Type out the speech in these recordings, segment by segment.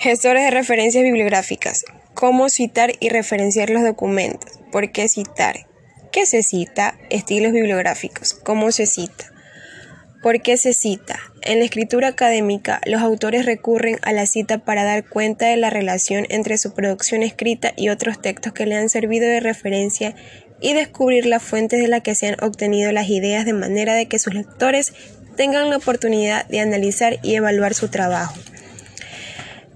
Gestores de referencias bibliográficas. ¿Cómo citar y referenciar los documentos? ¿Por qué citar? ¿Qué se cita? Estilos bibliográficos. ¿Cómo se cita? ¿Por qué se cita? En la escritura académica, los autores recurren a la cita para dar cuenta de la relación entre su producción escrita y otros textos que le han servido de referencia y descubrir las fuentes de las que se han obtenido las ideas de manera de que sus lectores tengan la oportunidad de analizar y evaluar su trabajo.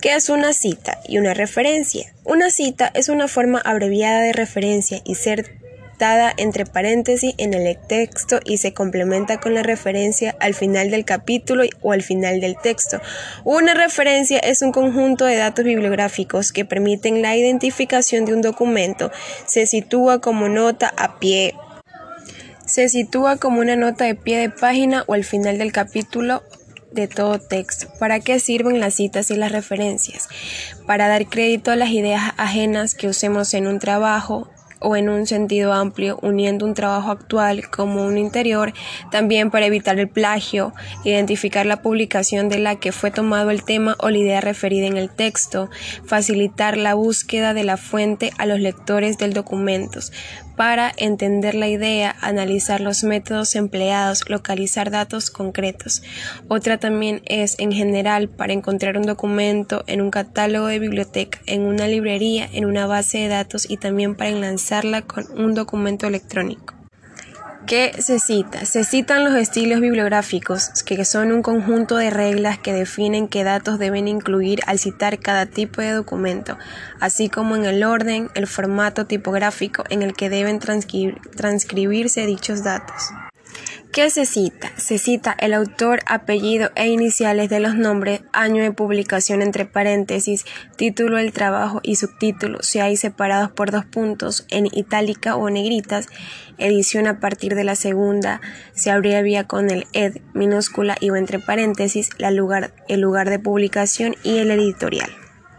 ¿Qué es una cita y una referencia? Una cita es una forma abreviada de referencia y ser entre paréntesis en el texto y se complementa con la referencia al final del capítulo o al final del texto. Una referencia es un conjunto de datos bibliográficos que permiten la identificación de un documento. Se sitúa como nota a pie. Se sitúa como una nota de pie de página o al final del capítulo de todo texto. ¿Para qué sirven las citas y las referencias? Para dar crédito a las ideas ajenas que usemos en un trabajo, o en un sentido amplio, uniendo un trabajo actual como un interior, también para evitar el plagio, identificar la publicación de la que fue tomado el tema o la idea referida en el texto, facilitar la búsqueda de la fuente a los lectores del documento, para entender la idea, analizar los métodos empleados, localizar datos concretos. Otra también es, en general, para encontrar un documento en un catálogo de biblioteca, en una librería, en una base de datos y también para con un documento electrónico. ¿Qué se cita? Se citan los estilos bibliográficos, que son un conjunto de reglas que definen qué datos deben incluir al citar cada tipo de documento, así como en el orden, el formato tipográfico en el que deben transcribirse dichos datos. ¿Qué se cita? Se cita el autor, apellido e iniciales de los nombres, año de publicación entre paréntesis, título del trabajo y subtítulo, si hay separados por dos puntos, en itálica o negritas, edición a partir de la segunda, se abrevia con el ed minúscula y o entre paréntesis, el lugar de publicación y el editorial.